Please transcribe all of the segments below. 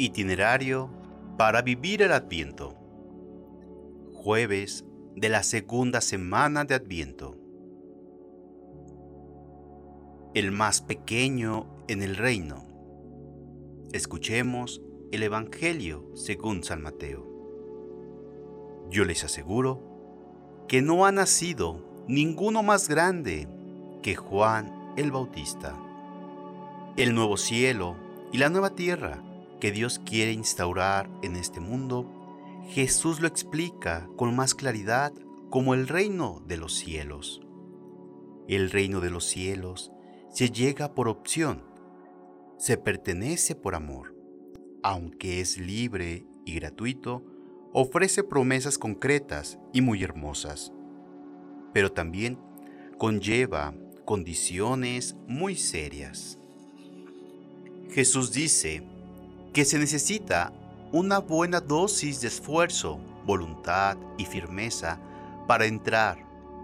Itinerario para vivir el Adviento. Jueves de la segunda semana de Adviento. El más pequeño en el reino. Escuchemos el Evangelio según San Mateo. Yo les aseguro que no ha nacido ninguno más grande que Juan el Bautista. El nuevo cielo y la nueva tierra que Dios quiere instaurar en este mundo, Jesús lo explica con más claridad como el reino de los cielos. El reino de los cielos se llega por opción, se pertenece por amor, aunque es libre y gratuito, ofrece promesas concretas y muy hermosas, pero también conlleva condiciones muy serias. Jesús dice que se necesita una buena dosis de esfuerzo, voluntad y firmeza para entrar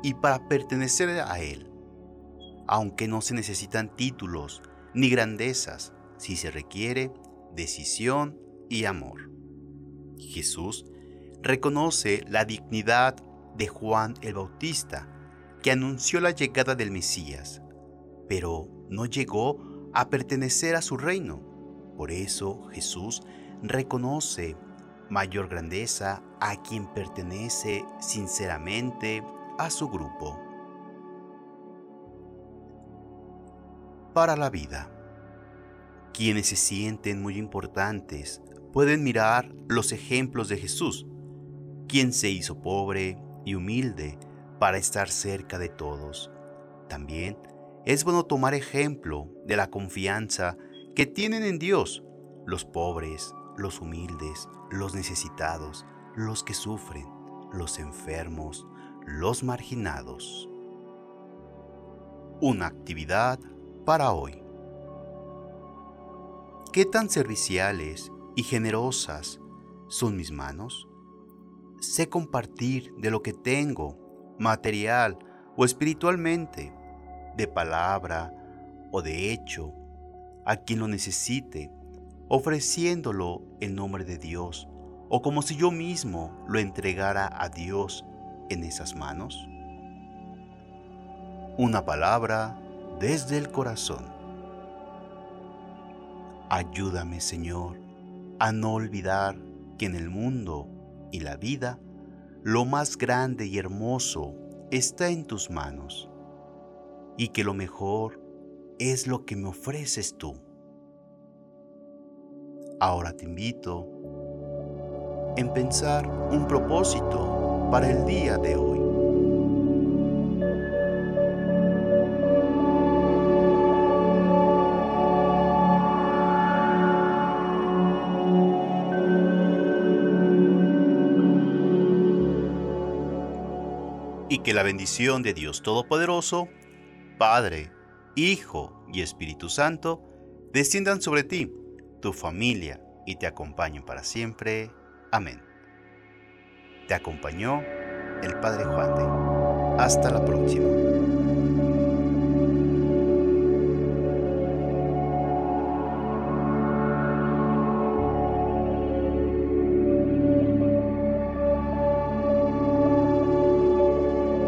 y para pertenecer a Él, aunque no se necesitan títulos ni grandezas si se requiere decisión y amor. Jesús reconoce la dignidad de Juan el Bautista, que anunció la llegada del Mesías, pero no llegó a pertenecer a su reino por eso Jesús reconoce mayor grandeza a quien pertenece sinceramente a su grupo. Para la vida. Quienes se sienten muy importantes pueden mirar los ejemplos de Jesús, quien se hizo pobre y humilde para estar cerca de todos. También es bueno tomar ejemplo de la confianza que tienen en Dios los pobres, los humildes, los necesitados, los que sufren, los enfermos, los marginados. Una actividad para hoy. ¿Qué tan serviciales y generosas son mis manos? Sé compartir de lo que tengo, material o espiritualmente, de palabra o de hecho, a quien lo necesite, ofreciéndolo en nombre de Dios, o como si yo mismo lo entregara a Dios en esas manos? Una palabra desde el corazón. Ayúdame, Señor, a no olvidar que en el mundo y la vida, lo más grande y hermoso está en tus manos, y que lo mejor es lo que me ofreces tú. Ahora te invito en pensar un propósito para el día de hoy. Y que la bendición de Dios Todopoderoso, Padre, Hijo y Espíritu Santo, desciendan sobre ti, tu familia y te acompañen para siempre. Amén. Te acompañó el Padre Juan de. Hasta la próxima.